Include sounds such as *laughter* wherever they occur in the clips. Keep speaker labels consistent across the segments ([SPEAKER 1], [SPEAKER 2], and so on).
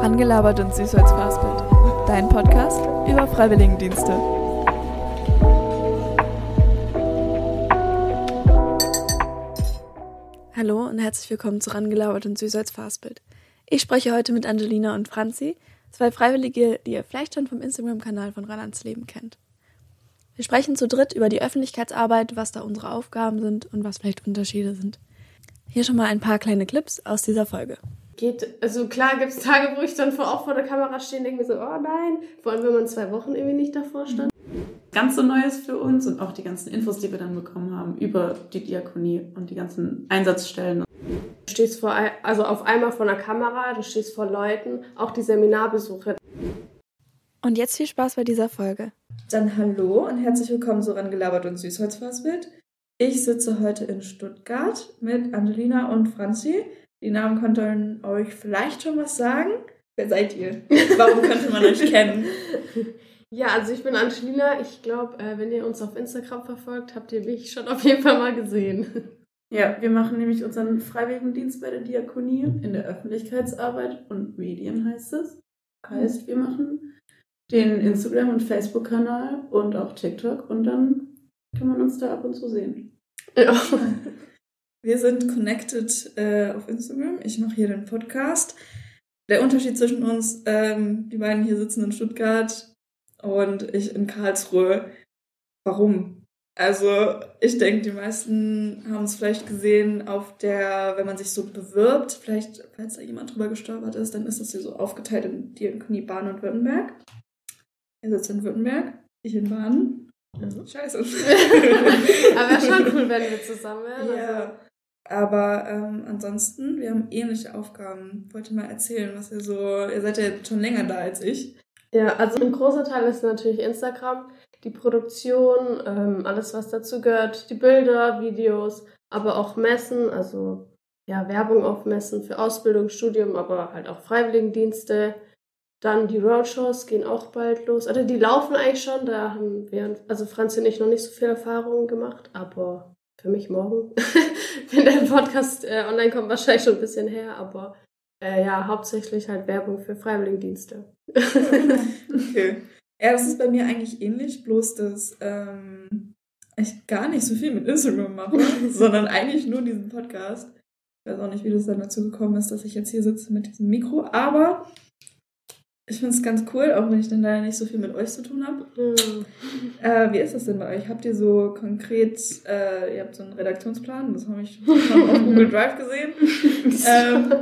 [SPEAKER 1] Rangelabert und süß als Fastbild. Dein Podcast über Freiwilligendienste. Hallo und herzlich willkommen zu Rangelabert und süß als Fastbild. Ich spreche heute mit Angelina und Franzi, zwei Freiwillige, die ihr vielleicht schon vom Instagram-Kanal von Ran ans Leben kennt. Wir sprechen zu dritt über die Öffentlichkeitsarbeit, was da unsere Aufgaben sind und was vielleicht Unterschiede sind. Hier schon mal ein paar kleine Clips aus dieser Folge.
[SPEAKER 2] Geht, also klar gibt es Tage, wo ich dann vor, auch vor der Kamera stehe und denke mir so, oh nein, vor allem wenn man zwei Wochen irgendwie nicht davor stand.
[SPEAKER 3] Ganz so Neues für uns und auch die ganzen Infos, die wir dann bekommen haben über die Diakonie und die ganzen Einsatzstellen.
[SPEAKER 2] Du stehst vor, also auf einmal vor einer Kamera, du stehst vor Leuten, auch die Seminarbesuche.
[SPEAKER 1] Und jetzt viel Spaß bei dieser Folge.
[SPEAKER 4] Dann hallo und herzlich willkommen zu Rangelabert und Süßholzfassbild. Ich sitze heute in Stuttgart mit Angelina und Franzi. Die Namen könnten euch vielleicht schon was sagen. Wer seid ihr? Warum könnte man euch kennen? *laughs*
[SPEAKER 2] Ja, also ich bin Angelina. Ich glaube, äh, wenn ihr uns auf Instagram verfolgt, habt ihr mich schon auf jeden Fall mal gesehen.
[SPEAKER 3] Ja, wir machen nämlich unseren Freiwilligendienst bei der Diakonie in der Öffentlichkeitsarbeit und Medien heißt es. Heißt, wir machen den Instagram- und Facebook-Kanal und auch TikTok und dann kann man uns da ab und zu sehen.
[SPEAKER 4] Ja. *laughs* Wir sind connected äh, auf Instagram. Ich mache hier den Podcast. Der Unterschied zwischen uns, ähm, die beiden hier sitzen in Stuttgart und ich in Karlsruhe. Warum? Also ich denke, die meisten haben es vielleicht gesehen auf der, wenn man sich so bewirbt, vielleicht, falls da jemand drüber gestolpert ist, dann ist das hier so aufgeteilt in Diakonie Baden und Württemberg. Er sitzt in Württemberg, ich in Baden.
[SPEAKER 2] Mhm. Scheiße. *laughs* Aber wäre schon cool, wenn wir zusammen wären.
[SPEAKER 4] Ja. Also. Aber ähm, ansonsten, wir haben ähnliche Aufgaben. Wollt ihr mal erzählen, was ihr so. Ihr seid ja schon länger da als ich.
[SPEAKER 2] Ja, also ein großer Teil ist natürlich Instagram, die Produktion, ähm, alles was dazu gehört, die Bilder, Videos, aber auch Messen, also ja, Werbung auf Messen für Ausbildung, Studium, aber halt auch Freiwilligendienste, dann die Roadshows gehen auch bald los. Also die laufen eigentlich schon, da haben wir, also Franz und ich noch nicht so viel Erfahrungen gemacht, aber für mich morgen, *laughs* wenn der Podcast äh, online kommt, wahrscheinlich schon ein bisschen her, aber äh, ja, hauptsächlich halt Werbung für Freiwilligendienste. *laughs*
[SPEAKER 4] okay. *laughs* Ja, das ist bei mir eigentlich ähnlich, bloß dass ähm, ich gar nicht so viel mit Instagram mache, sondern eigentlich nur diesen Podcast. Ich weiß auch nicht, wie das dann dazu gekommen ist, dass ich jetzt hier sitze mit diesem Mikro, aber ich finde es ganz cool, auch wenn ich dann leider nicht so viel mit euch zu tun habe. Mhm. Äh, wie ist das denn bei euch? Habt ihr so konkret, äh, ihr habt so einen Redaktionsplan, das habe ich *laughs* schon auf Google Drive gesehen. ähm,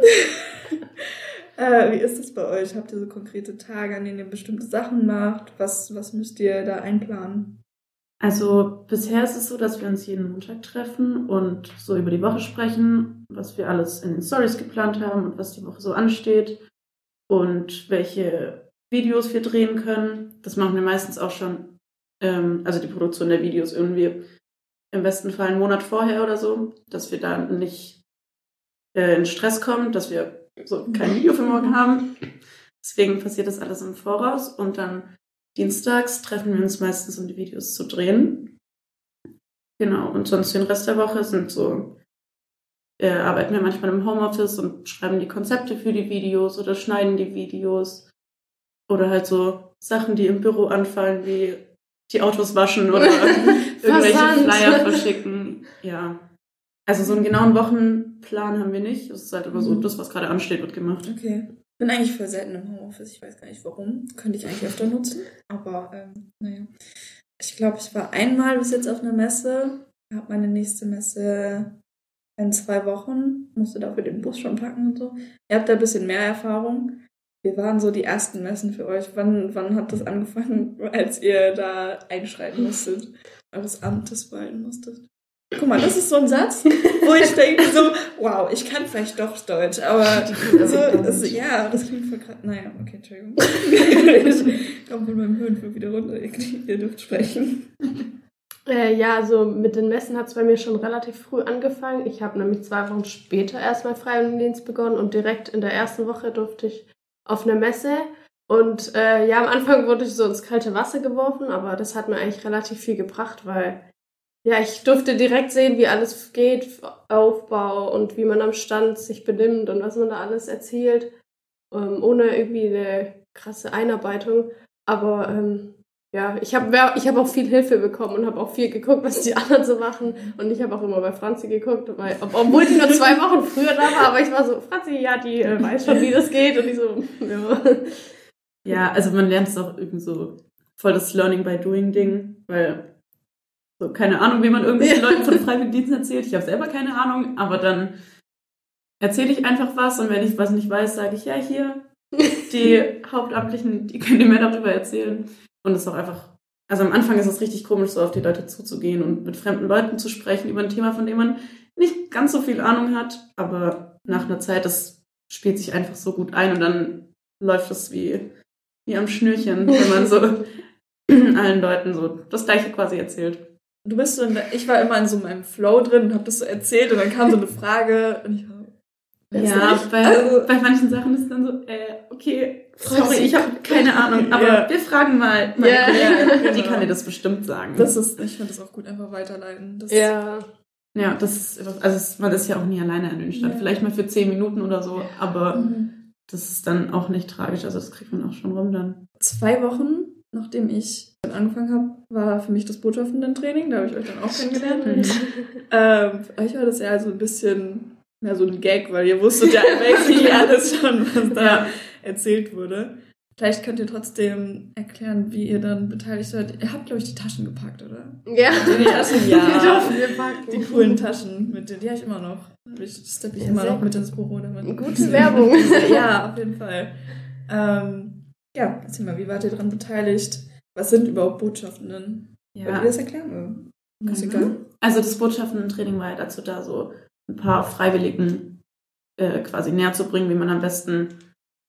[SPEAKER 4] *laughs* äh, wie ist das bei euch? Habt ihr so konkrete Tage, an denen ihr bestimmte Sachen macht? Was, was müsst ihr da einplanen?
[SPEAKER 3] Also bisher ist es so, dass wir uns jeden Montag treffen und so über die Woche sprechen, was wir alles in den Stories geplant haben und was die Woche so ansteht und welche Videos wir drehen können. Das machen wir meistens auch schon, ähm, also die Produktion der Videos irgendwie im besten Fall einen Monat vorher oder so, dass wir da nicht äh, in Stress kommen, dass wir so kein Video für morgen haben. Deswegen passiert das alles im Voraus und dann dienstags treffen wir uns meistens, um die Videos zu drehen. Genau, und sonst den Rest der Woche sind so äh, arbeiten wir manchmal im Homeoffice und schreiben die Konzepte für die Videos oder schneiden die Videos. Oder halt so Sachen, die im Büro anfallen, wie die Autos waschen oder *laughs* irgendwelche Flyer verschicken. Ja. Also so einen genauen Wochenplan haben wir nicht. Es ist halt immer so, mhm. das, was gerade ansteht, wird gemacht.
[SPEAKER 4] Okay. Ich bin eigentlich voll selten im Homeoffice. Ich weiß gar nicht warum. Könnte ich eigentlich öfter nutzen. Aber ähm, naja. Ich glaube, ich war einmal bis jetzt auf einer Messe. Habe meine nächste Messe in zwei Wochen, musste dafür den Bus schon packen und so. Ihr habt da ein bisschen mehr Erfahrung. Wir waren so die ersten Messen für euch. Wann, wann hat das angefangen, *laughs* als ihr da einschreiten musstet, eures Amtes walten musstet? Guck mal, das ist so ein Satz, wo ich denke so, wow, ich kann vielleicht doch Deutsch, aber *laughs* so, das, ja, das klingt voll gerade, naja, okay, Entschuldigung. *laughs* ich komme von meinem Höhenflug wieder runter, ihr dürft sprechen.
[SPEAKER 2] Äh, ja, also mit den Messen hat es bei mir schon relativ früh angefangen. Ich habe nämlich zwei Wochen später erst mein Freiwilligendienst begonnen und direkt in der ersten Woche durfte ich auf eine Messe. Und äh, ja, am Anfang wurde ich so ins kalte Wasser geworfen, aber das hat mir eigentlich relativ viel gebracht, weil ja, ich durfte direkt sehen, wie alles geht, Aufbau und wie man am Stand sich benimmt und was man da alles erzählt. ähm, ohne irgendwie eine krasse Einarbeitung. Aber ähm, ja, ich habe ich hab auch viel Hilfe bekommen und habe auch viel geguckt, was die *laughs* anderen so machen. Und ich habe auch immer bei Franzi geguckt, weil, obwohl die nur zwei Wochen früher da war, aber ich war so, Franzi, ja, die äh, weiß schon, wie das geht. Und ich so, *laughs* ja.
[SPEAKER 3] Ja, also man lernt es auch irgendwie so voll das Learning by Doing Ding, weil so keine Ahnung, wie man irgendwelchen Leuten von Freiwilligendiensten erzählt. Ich habe selber keine Ahnung, aber dann erzähle ich einfach was und wenn ich was nicht weiß, sage ich ja hier. *laughs* Die Hauptamtlichen, die können dir mehr darüber erzählen. Und es ist auch einfach, also am Anfang ist es richtig komisch, so auf die Leute zuzugehen und mit fremden Leuten zu sprechen über ein Thema, von dem man nicht ganz so viel Ahnung hat. Aber nach einer Zeit, das spielt sich einfach so gut ein und dann läuft es wie, wie am Schnürchen, wenn man so *laughs* allen Leuten so das Gleiche quasi erzählt.
[SPEAKER 4] Du bist so in der, ich war immer in so meinem Flow drin und hab das so erzählt und dann kam so eine Frage und ich war,
[SPEAKER 3] ja, bei, also, bei manchen Sachen ist es dann so, äh, okay, sorry, ich habe keine Ahnung, aber ja. wir fragen mal meine ja, Kollegin, genau. die kann dir das bestimmt sagen.
[SPEAKER 4] Das ist, ich finde das auch gut, einfach weiterleiten. Das
[SPEAKER 3] ja. Ja, das ist, also man ist ja auch nie alleine in. Ja. Vielleicht mal für zehn Minuten oder so, aber mhm. das ist dann auch nicht tragisch. Also das kriegt man auch schon rum dann.
[SPEAKER 4] Zwei Wochen, nachdem ich angefangen habe, war für mich das Botschaftendentraining. Da habe ich euch dann auch kennengelernt. Mhm. *laughs* ähm, für euch war das ja so ein bisschen mehr so ein Gag, weil ihr wusstet ja *laughs* basically alles schon, was da erzählt wurde. Vielleicht könnt ihr trotzdem erklären, wie ihr dann beteiligt seid. Ihr habt, glaube ich, die Taschen gepackt, oder?
[SPEAKER 2] Ja. *laughs*
[SPEAKER 4] Die Taschen, ja. Die dürfen wir packen. Die coolen Taschen, mit denen, die habe ich immer noch. Das steppe ich ja, immer noch mit ins Büro damit.
[SPEAKER 2] Gute Werbung. *laughs*
[SPEAKER 4] ja, auf jeden Fall. Ähm, ja, erzähl mal, wie wart ihr daran beteiligt? Was sind überhaupt Botschaften Ja. Wollt ihr das erklären?
[SPEAKER 3] Mhm. Also das Botschaften-Training war ja dazu da, so ein paar Freiwilligen äh, quasi näher zu bringen, wie man am besten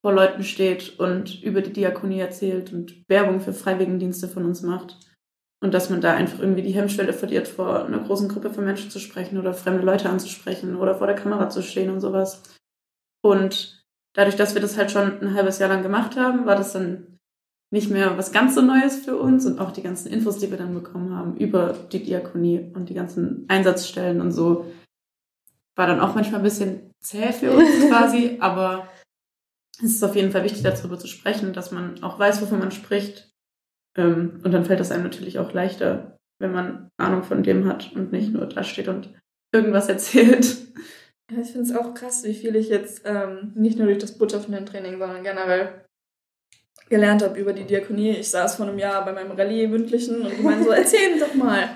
[SPEAKER 3] vor Leuten steht und über die Diakonie erzählt und Werbung für Freiwilligendienste von uns macht. Und dass man da einfach irgendwie die Hemmschwelle verliert, vor einer großen Gruppe von Menschen zu sprechen oder fremde Leute anzusprechen oder vor der Kamera zu stehen und sowas. Und dadurch, dass wir das halt schon ein halbes Jahr lang gemacht haben, war das dann nicht mehr was ganz so Neues für uns und auch die ganzen Infos, die wir dann bekommen haben über die Diakonie und die ganzen Einsatzstellen und so, war dann auch manchmal ein bisschen zäh für uns *laughs* quasi, aber es ist auf jeden Fall wichtig, darüber zu sprechen, dass man auch weiß, wovon man spricht. Ähm, und dann fällt es einem natürlich auch leichter, wenn man Ahnung von dem hat und nicht nur da steht und irgendwas *laughs* erzählt.
[SPEAKER 4] Ja, ich finde es auch krass, wie viel ich jetzt ähm, nicht nur durch das Botschaften-Training, sondern generell gelernt habe über die Diakonie. Ich saß vor einem Jahr bei meinem Rallye-Mündlichen und die meinen so, *laughs* erzähl doch mal,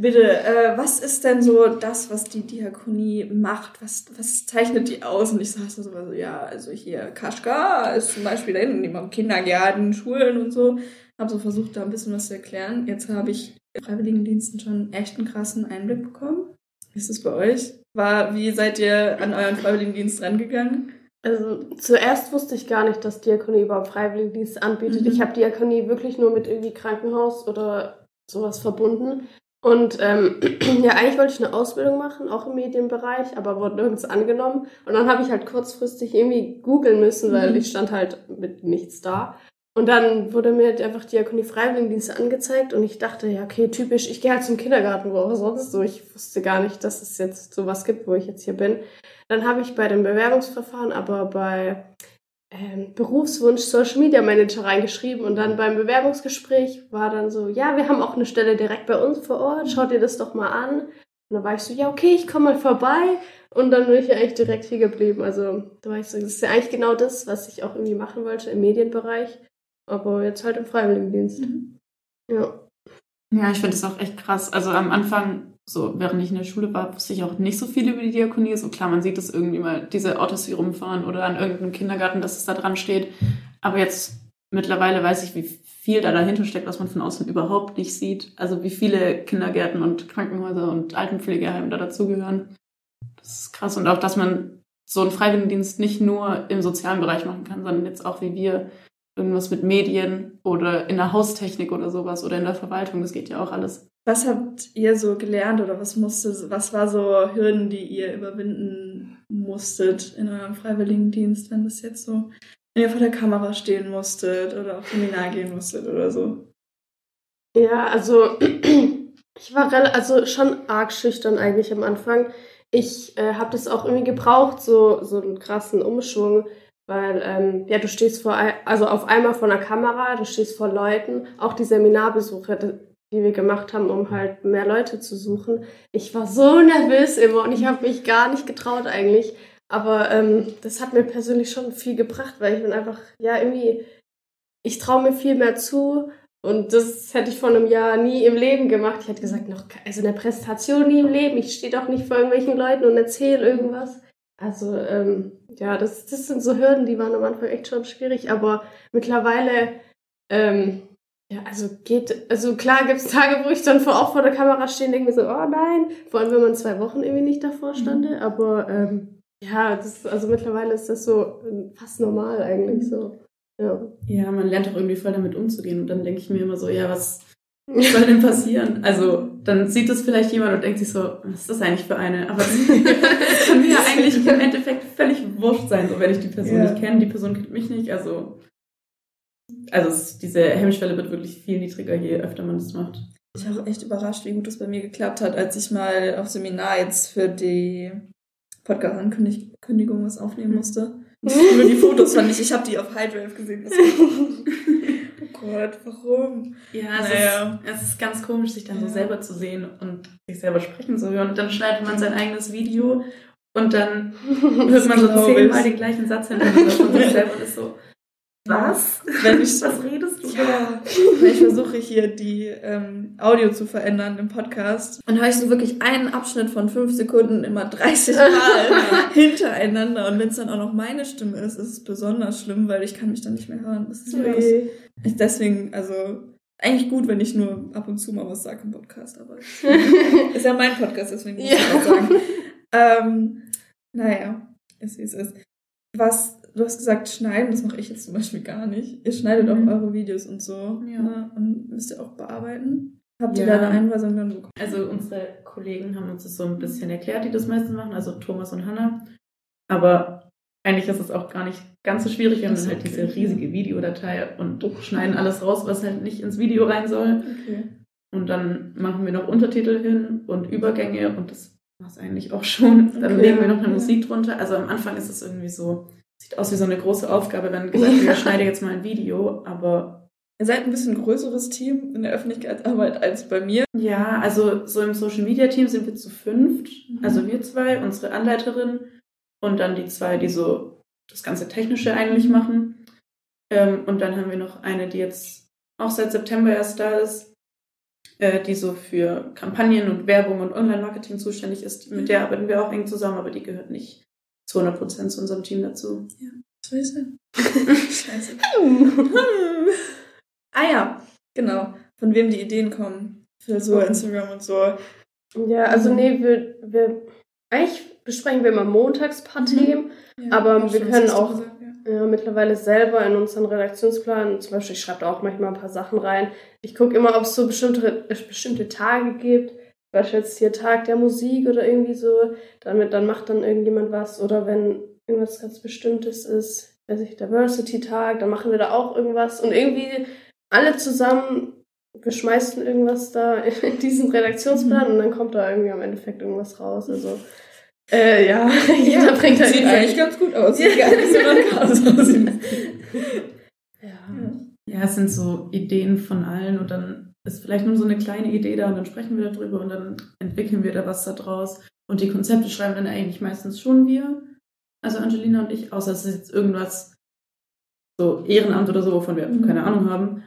[SPEAKER 4] Bitte, äh, was ist denn so das, was die Diakonie macht? Was, was zeichnet die aus? Und ich saß da so, ja, also hier Kaschka ist zum Beispiel da hinten, die machen Kindergärten, Schulen und so. Habe so versucht, da ein bisschen was zu erklären. Jetzt habe ich in Freiwilligendiensten schon echt einen krassen Einblick bekommen. Wie ist es bei euch? War, wie seid ihr an euren Freiwilligendienst rangegangen?
[SPEAKER 2] Also zuerst wusste ich gar nicht, dass Diakonie überhaupt Freiwilligendienst anbietet. Mhm. Ich habe Diakonie wirklich nur mit irgendwie Krankenhaus oder sowas verbunden. Und ähm, *clears throat* ja, eigentlich wollte ich eine Ausbildung machen, auch im Medienbereich, aber wurde nirgends angenommen. Und dann habe ich halt kurzfristig irgendwie googeln müssen, weil mhm. ich stand halt mit nichts da. Und dann wurde mir halt einfach Diakonie Freiwilligendienst angezeigt und ich dachte, ja, okay, typisch, ich gehe halt zum Kindergarten, wo auch sonst so. Ich wusste gar nicht, dass es jetzt sowas gibt, wo ich jetzt hier bin. Dann habe ich bei dem Bewerbungsverfahren aber bei ähm, Berufswunsch Social Media Manager reingeschrieben und dann beim Bewerbungsgespräch war dann so, ja, wir haben auch eine Stelle direkt bei uns vor Ort, schaut dir das doch mal an. Und dann war ich so, ja, okay, ich komme mal vorbei. Und dann bin ich ja eigentlich direkt hier geblieben. Also da war ich so, das ist ja eigentlich genau das, was ich auch irgendwie machen wollte im Medienbereich. Aber jetzt halt im Freiwilligendienst. Mhm. Ja.
[SPEAKER 3] Ja, ich finde das auch echt krass. Also am Anfang so, während ich in der Schule war, wusste ich auch nicht so viel über die Diakonie. So klar, man sieht das irgendwie mal, diese Autos, die rumfahren oder an irgendeinem Kindergarten, dass es da dran steht. Aber jetzt mittlerweile weiß ich, wie viel da dahinter steckt, was man von außen überhaupt nicht sieht. Also wie viele Kindergärten und Krankenhäuser und Altenpflegeheime da dazugehören. Das ist krass. Und auch, dass man so einen Freiwilligendienst nicht nur im sozialen Bereich machen kann, sondern jetzt auch wie wir irgendwas mit Medien oder in der Haustechnik oder sowas oder in der Verwaltung. Das geht ja auch alles.
[SPEAKER 4] Was habt ihr so gelernt oder was musste, was war so Hürden, die ihr überwinden musstet in eurem Freiwilligendienst, wenn das jetzt so, wenn ihr vor der Kamera stehen musstet oder auf Seminar gehen musstet oder so?
[SPEAKER 2] Ja, also *clears throat* ich war also schon arg schüchtern eigentlich am Anfang. Ich äh, habe das auch irgendwie gebraucht, so, so einen krassen Umschwung, weil ähm, ja du stehst vor also auf einmal vor einer Kamera, du stehst vor Leuten, auch die Seminarbesuche, die wir gemacht haben, um halt mehr Leute zu suchen. Ich war so nervös immer und ich habe mich gar nicht getraut eigentlich. Aber ähm, das hat mir persönlich schon viel gebracht, weil ich bin einfach, ja, irgendwie, ich traue mir viel mehr zu. Und das hätte ich vor einem Jahr nie im Leben gemacht. Ich hätte gesagt, noch, also eine Präsentation nie im Leben. Ich stehe doch nicht vor irgendwelchen Leuten und erzähle irgendwas. Also, ähm, ja, das, das sind so Hürden, die waren am Anfang echt schon schwierig. Aber mittlerweile, ähm, ja, also geht, also klar gibt's Tage, wo ich dann vor, auch vor der Kamera stehe und denke mir so, oh nein, vor allem wenn man zwei Wochen irgendwie nicht davor stande, aber ähm, ja, das, also mittlerweile ist das so äh, fast normal eigentlich so. Ja.
[SPEAKER 3] Ja, man lernt auch irgendwie voll damit umzugehen. Und dann denke ich mir immer so, ja, was soll denn passieren? Also, dann sieht es vielleicht jemand und denkt sich so, was ist das eigentlich für eine? Aber das *laughs* *laughs* kann mir ja eigentlich im Endeffekt völlig wurscht sein, so wenn ich die Person
[SPEAKER 4] Ja.
[SPEAKER 3] nicht kenne, die Person kennt mich nicht. Also, also es, diese Hemmschwelle wird wirklich viel niedriger, je öfter man das macht.
[SPEAKER 4] Ich war auch echt überrascht, wie gut das bei mir geklappt hat, als ich mal auf Seminar jetzt für die Podcast-Ankündigung was aufnehmen musste. Nur die Fotos fand ich, ich habe die auf High Drive gesehen. *laughs* Oh Gott, warum?
[SPEAKER 3] Ja,
[SPEAKER 4] es
[SPEAKER 3] naja. ist, es ist ganz komisch, sich dann so
[SPEAKER 4] Ja.
[SPEAKER 3] selber zu sehen und sich selber sprechen zu hören. Und dann schneidet man sein eigenes Video und dann *laughs* hört man so zehnmal den gleichen Satz hintereinander von sich selber und ist so, was?
[SPEAKER 4] Wenn ich
[SPEAKER 3] Was redest? *laughs*
[SPEAKER 4] Ja, ich versuche hier die ähm, Audio zu verändern im Podcast. Und höre ich so wirklich einen Abschnitt von fünf Sekunden immer 30 Mal *laughs* hintereinander. Und wenn es dann auch noch meine Stimme ist, ist es besonders schlimm, weil ich kann mich dann nicht mehr hören. Das ist wirklich, ich deswegen, also eigentlich gut, wenn ich nur ab und zu mal was sage im Podcast, aber *laughs* ist ja mein Podcast, deswegen muss ich
[SPEAKER 2] Ja.
[SPEAKER 4] was sagen. Ähm, naja, ist wie es ist. Was, du hast gesagt, schneiden, das mache ich jetzt zum Beispiel gar nicht. Ihr schneidet
[SPEAKER 3] Mhm.
[SPEAKER 4] auch eure Videos und so.
[SPEAKER 3] Ja.
[SPEAKER 4] Ne? Und müsst ihr auch bearbeiten. Habt ihr
[SPEAKER 3] Ja.
[SPEAKER 4] da eine Einweisung dann bekommen?
[SPEAKER 3] Also unsere Kollegen haben uns das so ein bisschen erklärt, die das meistens machen, also Thomas und Hannah. Aber eigentlich ist es auch gar nicht ganz so schwierig. Wir haben dann halt
[SPEAKER 4] Okay.
[SPEAKER 3] diese riesige Videodatei und schneiden alles raus, was halt nicht ins Video rein soll.
[SPEAKER 4] Okay.
[SPEAKER 3] Und dann machen wir noch Untertitel hin und Übergänge und das war es eigentlich auch schon. Dann
[SPEAKER 4] Okay.
[SPEAKER 3] legen wir noch eine. Musik drunter. Also am Anfang ist es irgendwie so, sieht aus wie so eine große Aufgabe, wenn gesagt wird,
[SPEAKER 4] Ja.
[SPEAKER 3] ich schneide jetzt mal ein Video, aber
[SPEAKER 4] Ihr seid ein bisschen größeres Team in der Öffentlichkeitsarbeit als bei mir.
[SPEAKER 3] ja, also so im Social Media Team sind wir zu fünft.
[SPEAKER 4] Mhm.
[SPEAKER 3] Also wir zwei, unsere Anleiterin und dann die zwei, die so das ganze Technische eigentlich machen. Ähm, und dann haben wir noch eine, die jetzt auch seit September erst da ist, äh, die so für Kampagnen und Werbung und Online-Marketing zuständig ist. Mit der arbeiten wir auch eng zusammen, aber die gehört nicht zu 100 Prozent zu unserem Team dazu.
[SPEAKER 4] Scheiße. *laughs* Scheiße. Hm. *laughs* ah ja, genau. Von wem die Ideen kommen. Für so Instagram und so.
[SPEAKER 2] Ja, also nee, wir, wir eigentlich besprechen wir immer montags ein paar
[SPEAKER 4] Mhm.
[SPEAKER 2] Themen.
[SPEAKER 4] Ja,
[SPEAKER 2] Aber wir können auch-
[SPEAKER 4] gesagt, ja.
[SPEAKER 2] Ja, mittlerweile selber in unseren Redaktionsplan, zum Beispiel, ich schreibe da auch manchmal ein paar Sachen rein. Ich gucke immer, ob es so bestimmte, bestimmte Tage gibt. Beispielsweise jetzt hier Tag der Musik oder irgendwie so. Damit, dann macht dann irgendjemand was. Oder wenn irgendwas ganz Bestimmtes ist, weiß ich, Diversity-Tag, dann machen wir da auch irgendwas. Und irgendwie alle zusammen, wir schmeißen irgendwas da *laughs* in diesen Redaktionsplan
[SPEAKER 4] Mhm.
[SPEAKER 2] und dann kommt da irgendwie am Endeffekt irgendwas raus. Also, äh, ja, *laughs* jeder bringt da
[SPEAKER 4] Sieht eigentlich ganz gut aus.
[SPEAKER 2] Ja.
[SPEAKER 4] Sieht gar nicht so Chaos aus.
[SPEAKER 2] Ja.
[SPEAKER 3] Ja, es sind so Ideen von allen und dann ist vielleicht nur so eine kleine Idee da und dann sprechen wir darüber und dann entwickeln wir da was da draus. Und die Konzepte schreiben dann eigentlich meistens schon wir, also Angelina und ich, außer es ist jetzt irgendwas so Ehrenamt oder so, wovon wir
[SPEAKER 4] Mhm.
[SPEAKER 3] keine Ahnung haben.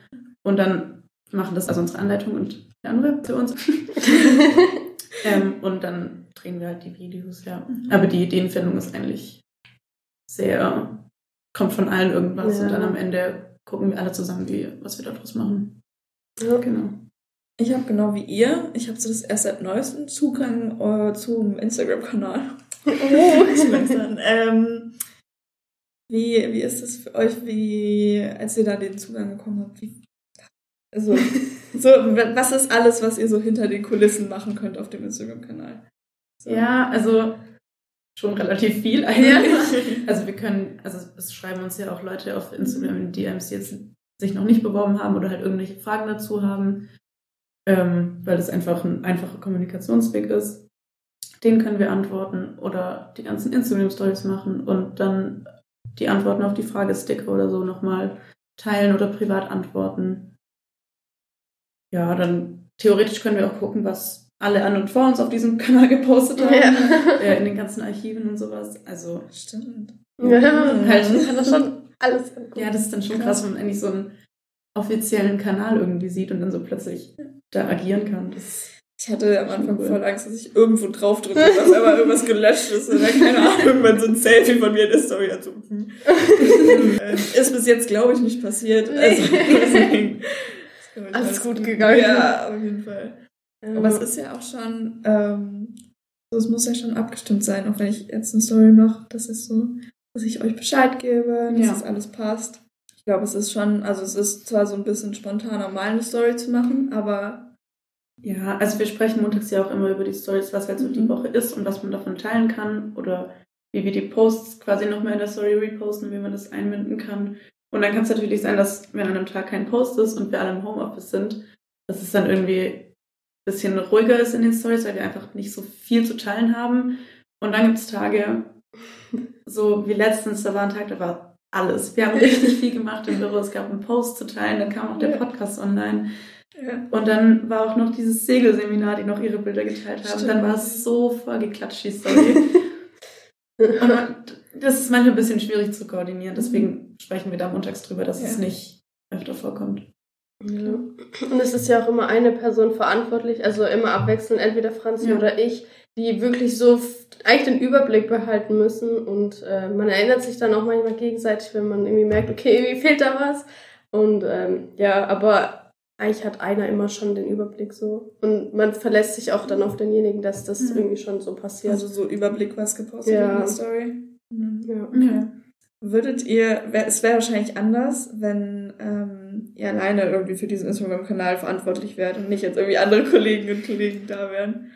[SPEAKER 3] Und dann machen das also unsere Anleitung und der andere für uns. *laughs* ähm, und dann drehen wir halt die Videos, ja.
[SPEAKER 4] Mhm.
[SPEAKER 3] Aber die Ideenfindung ist eigentlich sehr, kommt von allen irgendwas
[SPEAKER 2] Ja.
[SPEAKER 3] und dann am Ende gucken wir alle zusammen, wie, was wir daraus machen.
[SPEAKER 2] Ja.
[SPEAKER 3] Genau.
[SPEAKER 4] Ich habe genau wie ihr, ich habe so das erst seit neuestem Zugang äh, zum Instagram-Kanal. *laughs* Schwestern. ähm, wie, wie ist das für euch, wie, als ihr da den Zugang bekommen habt? Wie, also, *laughs* so, was ist alles, was ihr so hinter den Kulissen machen könnt auf dem Instagram-Kanal? So.
[SPEAKER 3] Ja, also schon relativ viel eigentlich. Also wir können, also es schreiben uns ja auch Leute auf Instagram in DMs, jetzt sich noch nicht beworben haben oder halt irgendwelche Fragen dazu haben, ähm, weil das einfach ein einfacher Kommunikationsweg ist. Den können wir antworten oder die ganzen Instagram-Stories machen und dann die Antworten auf die Fragesticker oder so nochmal teilen oder privat antworten. Ja, dann theoretisch können wir auch gucken, was alle an und vor uns auf diesem *laughs* Kanal gepostet haben.
[SPEAKER 2] Ja.
[SPEAKER 3] Äh, in den ganzen Archiven und sowas. Also,
[SPEAKER 4] Stimmt.
[SPEAKER 2] Ja,
[SPEAKER 3] Halt.
[SPEAKER 2] man kann das schon alles angucken.
[SPEAKER 3] ja, das ist dann schon krass, wenn man eigentlich so einen offiziellen Kanal irgendwie sieht und dann so plötzlich da agieren kann. Das
[SPEAKER 4] Ich hatte am Anfang voll Angst, dass ich irgendwo drauf drücke, dass aber irgendwas gelöscht ist oder keine *laughs* Ahnung, irgendwann so ein Selfie von mir in der Story dazu. Hm. *laughs* Ähm, ist bis jetzt, glaube ich, nicht passiert. Also, deswegen, ich,
[SPEAKER 2] Alles gut gegangen.
[SPEAKER 4] Ja, auf jeden Fall. Aber es ist ja auch schon, ähm, so, es muss ja schon abgestimmt sein, auch wenn ich jetzt eine Story mache, das ist so, dass ich euch Bescheid gebe, dass
[SPEAKER 3] Ja.
[SPEAKER 4] das alles passt. Ich glaube, es ist schon, also es ist zwar so ein bisschen spontaner, mal eine Story zu machen, aber
[SPEAKER 3] Ja, also wir sprechen montags ja auch immer über die Stories, was halt so die
[SPEAKER 4] Mhm.
[SPEAKER 3] Woche ist und was man davon teilen kann oder wie wir die Posts quasi nochmal in der Story reposten, wie man das einbinden kann. Und dann kann es natürlich sein, dass wenn an einem Tag kein Post ist und wir alle im Homeoffice sind, dass es dann irgendwie ein bisschen ruhiger ist in den Stories, weil wir einfach nicht so viel zu teilen haben. Und dann gibt es Tage, so wie letztens, da war ein Tag, da war alles. Wir haben richtig *laughs* viel gemacht im Büro. Es gab einen Post zu teilen, dann kam auch der. Podcast online.
[SPEAKER 4] ja.
[SPEAKER 3] Und dann war auch noch dieses Segelseminar, die noch ihre Bilder geteilt haben.
[SPEAKER 4] Stimmt.
[SPEAKER 3] Dann war es so vollgeklatscht, die Story. *laughs* Und man, das ist manchmal ein bisschen schwierig zu koordinieren. Deswegen sprechen wir da montags drüber, dass es
[SPEAKER 4] Ja.
[SPEAKER 3] nicht öfter vorkommt.
[SPEAKER 2] Ja. Und es ist ja auch immer eine Person verantwortlich, also immer abwechselnd, entweder Franzi
[SPEAKER 3] Ja.
[SPEAKER 2] oder ich, die wirklich so eigentlich den Überblick behalten müssen. Und äh, man erinnert sich dann auch manchmal gegenseitig, wenn man irgendwie merkt, okay, irgendwie fehlt da was. Und ähm, ja, aber eigentlich hat einer immer schon den Überblick so. Und man verlässt sich auch dann auf denjenigen, dass das
[SPEAKER 3] Mhm.
[SPEAKER 2] irgendwie schon so passiert.
[SPEAKER 4] Also so Überblick, was gepostet
[SPEAKER 2] Ja.
[SPEAKER 4] in der Story. Mhm.
[SPEAKER 2] ja.
[SPEAKER 4] Okay. Würdet ihr, es wäre wahrscheinlich anders, wenn ähm, ihr alleine irgendwie für diesen Instagram-Kanal verantwortlich wärt und nicht jetzt irgendwie andere Kollegen und Kollegen da wären.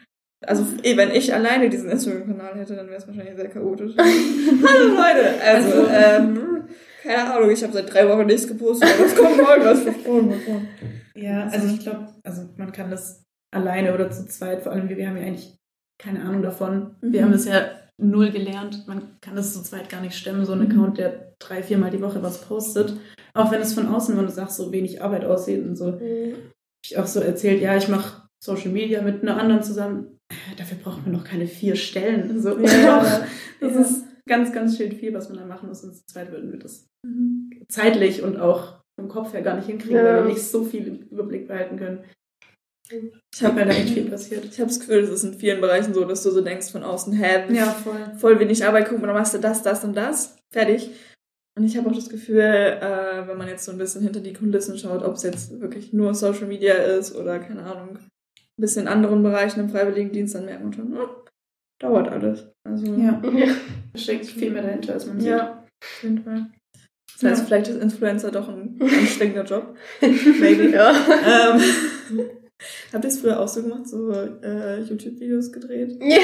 [SPEAKER 4] Also eh, wenn ich alleine diesen Instagram-Kanal hätte, dann wäre es wahrscheinlich sehr chaotisch. Hallo *laughs* Leute! Also, ähm, keine Ahnung, ich habe seit drei Wochen nichts gepostet, aber es kommt morgen was versprochen. versprochen.
[SPEAKER 3] Ja, also ich glaube, also man kann das alleine oder zu zweit, vor allem wir, wir haben ja eigentlich keine Ahnung davon. Wir
[SPEAKER 4] Mhm.
[SPEAKER 3] haben das ja null gelernt. Man kann das zu zweit gar nicht stemmen, so ein
[SPEAKER 4] Mhm.
[SPEAKER 3] Account, der drei, viermal die Woche was postet. Auch wenn es von außen, wenn du sagst, so wenig Arbeit aussieht und so.
[SPEAKER 2] Mhm.
[SPEAKER 3] Ich auch so erzählt, ja, ich mache Social Media mit einer anderen zusammen. Äh, Dafür braucht man noch keine vier Stellen. So,
[SPEAKER 4] Ja.
[SPEAKER 3] doch. *laughs* Das
[SPEAKER 4] Ja.
[SPEAKER 3] ist ganz, ganz schön viel, was man da machen muss. Und zu zweit würden wir das
[SPEAKER 4] Mhm.
[SPEAKER 3] zeitlich und auch vom Kopf her gar nicht hinkriegen,
[SPEAKER 2] Ja.
[SPEAKER 3] weil wir nicht so viel im Überblick behalten können.
[SPEAKER 4] Ich habe
[SPEAKER 3] da echt viel passiert.
[SPEAKER 4] ich hab das Gefühl, es ist in vielen Bereichen so, dass du so denkst von außen, hä,
[SPEAKER 3] voll.
[SPEAKER 4] voll wenig Arbeit, guck mal, dann machst du das, das und das, fertig. Und ich habe auch das Gefühl, äh, wenn man jetzt so ein bisschen hinter die Kulissen schaut, ob es jetzt wirklich nur Social Media ist oder, keine Ahnung, ein bisschen in anderen Bereichen im Freiwilligendienst, dann merkt man schon, oh, dauert alles. Also,
[SPEAKER 3] Ja,
[SPEAKER 2] Ja.
[SPEAKER 3] da steckt viel mehr dahinter, als man sieht.
[SPEAKER 4] ja auf jeden Fall. Das heißt,
[SPEAKER 3] Ja.
[SPEAKER 4] vielleicht ist Influencer doch ein *laughs* anstrengender Job. Maybe.
[SPEAKER 2] ja.
[SPEAKER 4] ähm, *laughs* habt ihr es früher auch so gemacht, so äh, YouTube-Videos gedreht?
[SPEAKER 2] Ja.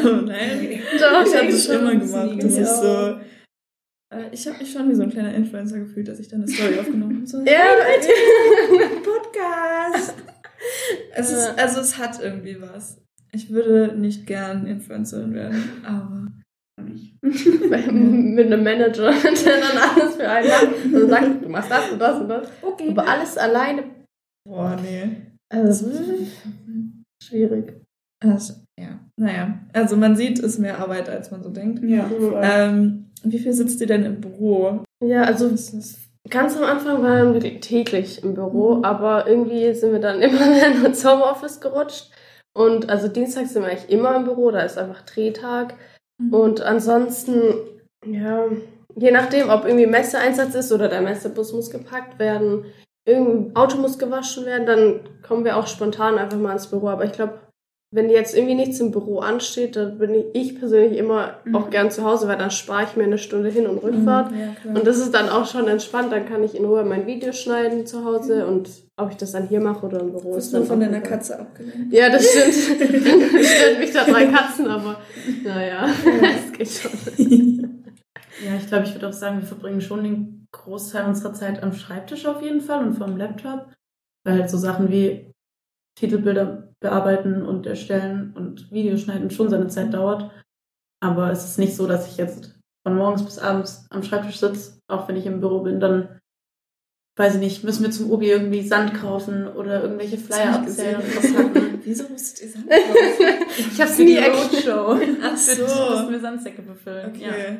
[SPEAKER 4] So, äh, nein.
[SPEAKER 2] Doch,
[SPEAKER 4] ich habe das
[SPEAKER 2] schon.
[SPEAKER 4] immer gemacht. Das ist so. Äh, ich habe mich schon wie so ein kleiner Influencer gefühlt, dass ich dann eine Story *laughs* aufgenommen habe. So,
[SPEAKER 2] Ja, *laughs*
[SPEAKER 4] Podcast. *laughs* es ist, also es hat irgendwie was. Ich würde nicht gern Influencerin werden, aber
[SPEAKER 3] Nicht.
[SPEAKER 2] mit einem Manager, der dann alles für einen macht und sagt, du machst das und das und das.
[SPEAKER 4] okay.
[SPEAKER 2] Aber alles alleine.
[SPEAKER 4] Boah, nee.
[SPEAKER 2] Also, schwierig.
[SPEAKER 4] Also, ja, naja. Also man sieht, es ist mehr Arbeit, als man so denkt.
[SPEAKER 3] Ja.
[SPEAKER 4] Ähm, wie viel sitzt ihr denn im Büro?
[SPEAKER 2] Ja, also
[SPEAKER 4] Das
[SPEAKER 2] ganz am Anfang waren wir täglich im Büro,
[SPEAKER 4] Mhm.
[SPEAKER 2] aber irgendwie sind wir dann *laughs* immer mehr ins Homeoffice gerutscht. Und also Dienstag sind wir eigentlich immer im Büro, da ist einfach Drehtag. Und ansonsten, ja, je nachdem, ob irgendwie Messeeinsatz ist oder der Messebus muss gepackt werden, irgendein Auto muss gewaschen werden, dann kommen wir auch spontan einfach mal ins Büro. Aber ich glaube, wenn jetzt irgendwie nichts im Büro ansteht, dann bin ich, ich persönlich immer
[SPEAKER 3] Mhm.
[SPEAKER 2] auch gern zu Hause, weil dann spare ich mir eine Stunde Hin- und Rückfahrt.
[SPEAKER 4] Mhm, ja.
[SPEAKER 2] Und das ist dann auch schon entspannt, dann kann ich in Ruhe mein Video schneiden zu Hause und ob ich das dann hier mache oder im Büro
[SPEAKER 4] Du
[SPEAKER 2] ist
[SPEAKER 4] bist
[SPEAKER 2] dann
[SPEAKER 4] nur von deiner. Katze abgelenkt.
[SPEAKER 2] Ja, das *laughs* stimmt. Dann stört mich da drei Katzen, aber naja, das *laughs* geht schon.
[SPEAKER 3] Ja, ich glaube, ich würde auch sagen, wir verbringen schon den Großteil unserer Zeit am Schreibtisch auf jeden Fall und vom Laptop. Weil halt so Sachen wie Titelbilder bearbeiten und erstellen und Videoschneiden schon seine Zeit dauert. Aber es ist nicht so, dass ich jetzt von morgens bis abends am Schreibtisch sitze, auch wenn ich im Büro bin, dann weiß ich nicht, müssen wir zum Obi irgendwie Sand kaufen oder irgendwelche Flyer abzählen und was hatten. *laughs*
[SPEAKER 4] Wieso musstet ihr Sand *laughs* kaufen?
[SPEAKER 3] Ich hab's nie Roadshow.
[SPEAKER 4] Ach so.
[SPEAKER 3] mussten wir Sandsäcke befüllen. Ja.
[SPEAKER 4] Okay.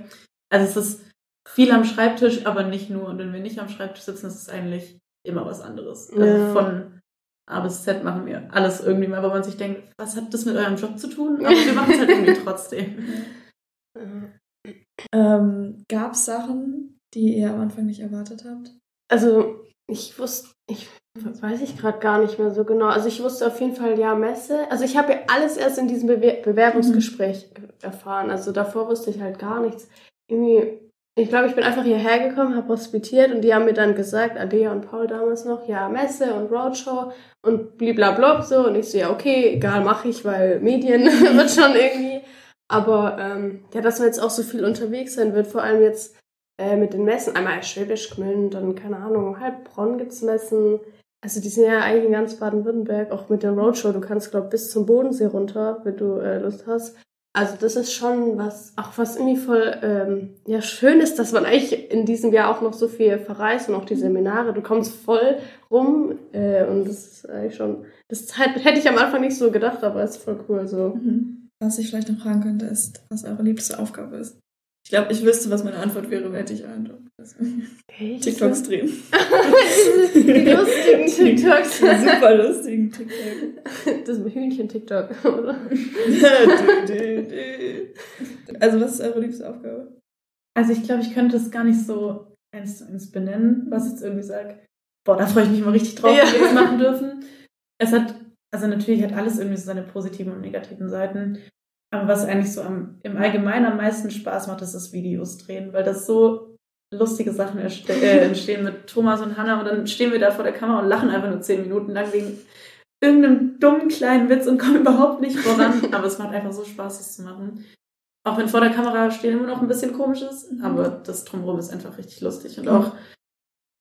[SPEAKER 3] Also es ist viel am Schreibtisch, aber nicht nur. Und wenn wir nicht am Schreibtisch sitzen, ist es eigentlich immer was anderes. Also
[SPEAKER 2] Ja.
[SPEAKER 3] von A bis Z machen wir alles irgendwie mal, wo man sich denkt, was hat das mit eurem Job zu tun? Aber wir machen es halt irgendwie trotzdem. *laughs*
[SPEAKER 4] Ähm, Gab es Sachen, die ihr am Anfang nicht erwartet habt?
[SPEAKER 2] Also, ich wusste, ich weiß ich gerade gar nicht mehr so genau. Also ich wusste auf jeden Fall, ja, Messe. Also ich habe ja alles erst in diesem Bewer Bewerbungsgespräch erfahren. Also davor wusste ich halt gar nichts. Irgendwie, ich glaube, ich bin einfach hierher gekommen, habe hospitiert und die haben mir dann gesagt, Adea und Paul damals noch, ja, Messe und Roadshow und blablabla so. Und ich so, ja, okay, egal, mache ich, weil Medien *laughs* wird schon irgendwie. Aber ähm, ja, dass man jetzt auch so viel unterwegs sein wird, vor allem jetzt äh, mit den Messen, einmal Schwäbisch Gmünd, dann, keine Ahnung, Heilbronn gibt's Messen. Also die sind ja eigentlich in ganz Baden-Württemberg, auch mit der Roadshow. Du kannst, glaube bis zum Bodensee runter, wenn du äh, Lust hast. Also das ist schon was, auch was irgendwie voll ähm, ja, schön ist, dass man eigentlich in diesem Jahr auch noch so viel verreist und auch die Seminare. Du kommst voll rum äh, und das ist eigentlich schon, das hätte ich am Anfang nicht so gedacht, aber es ist voll cool so.
[SPEAKER 4] Was ich vielleicht noch fragen könnte, ist, was eure liebste Aufgabe ist. Ich glaube, ich wüsste, was meine Antwort wäre, hätte ich einen Also, TikToks drehen.
[SPEAKER 2] Die lustigen TikToks.
[SPEAKER 4] Die super lustigen TikToks.
[SPEAKER 2] Das Hühnchen-TikTok, oder?
[SPEAKER 4] also, was ist eure liebste Aufgabe?
[SPEAKER 3] Also ich glaube, ich könnte es gar nicht so eins zu eins benennen, was ich jetzt irgendwie sage. Boah, da freue ich mich mal richtig drauf,
[SPEAKER 2] Ja.
[SPEAKER 3] dass wir das machen dürfen. Es hat, also natürlich hat alles irgendwie so seine positiven und negativen Seiten. Aber was eigentlich so am, im Allgemeinen am meisten Spaß macht, ist das Videos drehen, weil das so lustige Sachen äh, entstehen mit Thomas und Hannah und dann stehen wir da vor der Kamera und lachen einfach nur zehn Minuten lang wegen irgendeinem dummen kleinen Witz und kommen *laughs* überhaupt nicht voran. Aber es macht einfach so Spaß, das zu machen. Auch wenn vor der Kamera stehen immer noch ein bisschen komisch ist, aber das drumherum ist einfach richtig lustig. Und auch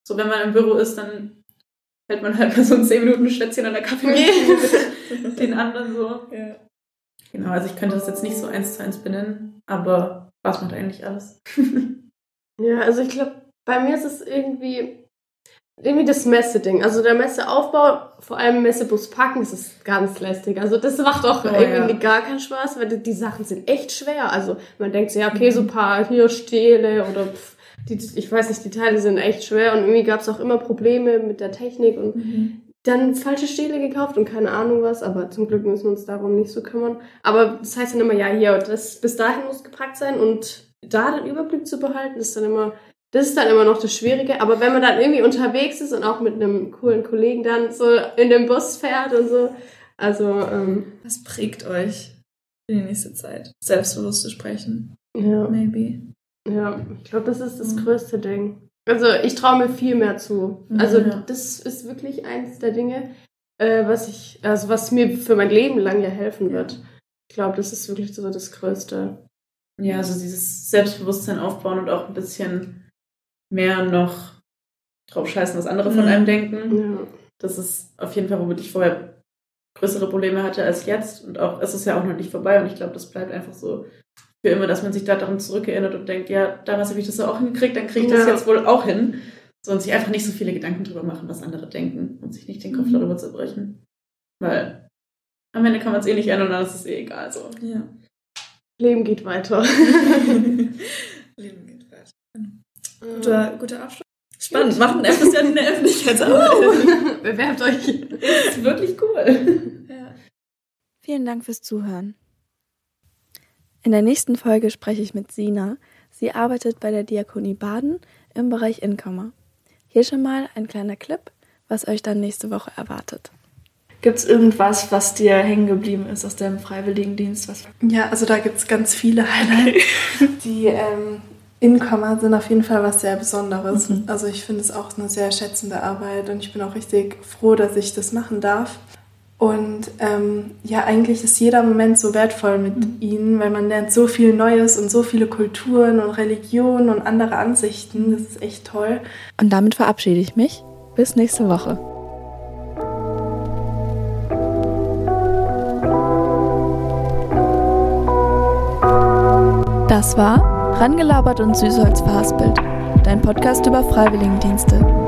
[SPEAKER 3] so, wenn man im Büro ist, dann hält man halt mal so ein 10 Minuten Schwätzchen an der Kaffeemaschine mit den anderen so.
[SPEAKER 4] Ja.
[SPEAKER 3] Genau, also ich könnte das jetzt nicht so eins zu eins benennen, aber was macht eigentlich alles? *laughs*
[SPEAKER 2] Ja, also ich glaube, bei mir ist es irgendwie, irgendwie das Messe-Ding. Also der Messeaufbau, vor allem Messebus packen, das ist ganz lästig. Also das macht auch
[SPEAKER 3] Oh,
[SPEAKER 2] irgendwie
[SPEAKER 3] ja.
[SPEAKER 2] gar keinen Spaß, weil die, die Sachen sind echt schwer. Also man denkt so, ja, okay, so ein paar hier Stähle oder pff, die, ich weiß nicht, die Teile sind echt schwer und irgendwie gab es auch immer Probleme mit der Technik und
[SPEAKER 4] Mhm.
[SPEAKER 2] dann falsche Stähle gekauft und keine Ahnung was, aber zum Glück müssen wir uns darum nicht so kümmern. Aber das heißt dann immer, ja, hier, das bis dahin muss gepackt sein und da den Überblick zu behalten, ist dann immer, das ist dann immer noch das Schwierige. Aber wenn man dann irgendwie unterwegs ist und auch mit einem coolen Kollegen dann so in dem Bus fährt und so, also, ähm,
[SPEAKER 4] Was prägt euch für die nächste Zeit? Selbstbewusst zu sprechen.
[SPEAKER 2] ja,
[SPEAKER 4] Maybe.
[SPEAKER 2] ja, ich glaube, das ist das
[SPEAKER 4] Mhm.
[SPEAKER 2] größte Ding. Also ich traue mir viel mehr zu. Also
[SPEAKER 3] Ja.
[SPEAKER 2] das ist wirklich eins der Dinge, äh, was ich, also was mir für mein Leben lang ja helfen wird. Ich glaube, das ist wirklich so das Größte.
[SPEAKER 3] Ja, also dieses Selbstbewusstsein aufbauen und auch ein bisschen mehr noch drauf scheißen, was andere von
[SPEAKER 4] Mhm.
[SPEAKER 3] einem denken.
[SPEAKER 2] Ja.
[SPEAKER 3] Das ist auf jeden Fall, womit ich vorher größere Probleme hatte als jetzt. Und auch, es ist ja auch noch nicht vorbei und ich glaube, das bleibt einfach so für immer, dass man sich da daran zurückerinnert und denkt, ja, damals habe ich das ja auch hingekriegt, dann kriege ich das
[SPEAKER 2] Ja.
[SPEAKER 3] jetzt wohl auch hin. So, und sich einfach nicht so viele Gedanken drüber machen, was andere denken und sich nicht den Kopf
[SPEAKER 4] Mhm.
[SPEAKER 3] darüber zerbrechen. Weil am Ende kann man es eh nicht ändern und dann ist es eh egal. So.
[SPEAKER 4] Ja.
[SPEAKER 2] Leben geht weiter. *laughs*
[SPEAKER 4] Leben geht weiter. Guter, guter Abschluss. Spannend. Macht ein FSJ in der Öffentlichkeitsarbeit. *laughs*
[SPEAKER 2] Bewerbt euch.
[SPEAKER 3] Das ist wirklich cool.
[SPEAKER 4] ja.
[SPEAKER 1] Vielen Dank fürs Zuhören. In der nächsten Folge spreche ich mit Sina. Sie arbeitet bei der Diakonie Baden im Bereich Incomer. Hier schon mal ein kleiner Clip, was euch dann nächste Woche erwartet.
[SPEAKER 5] Gibt es irgendwas, was dir hängen geblieben ist aus deinem Freiwilligendienst? Was
[SPEAKER 6] Ja, also da gibt es ganz viele Highlights. Die ähm, Incomer sind auf jeden Fall was sehr Besonderes.
[SPEAKER 5] Mhm.
[SPEAKER 6] Also ich finde es auch eine sehr schätzende Arbeit und ich bin auch richtig froh, dass ich das machen darf. Und ähm, ja, eigentlich ist jeder Moment so wertvoll mit
[SPEAKER 5] Mhm.
[SPEAKER 6] ihnen, weil man lernt so viel Neues und so viele Kulturen und Religionen und andere Ansichten. Das ist echt toll.
[SPEAKER 1] Und damit verabschiede ich mich. Bis nächste Woche. Das war Rangelabert und Süßholz verhaspelt. Dein Podcast über Freiwilligendienste.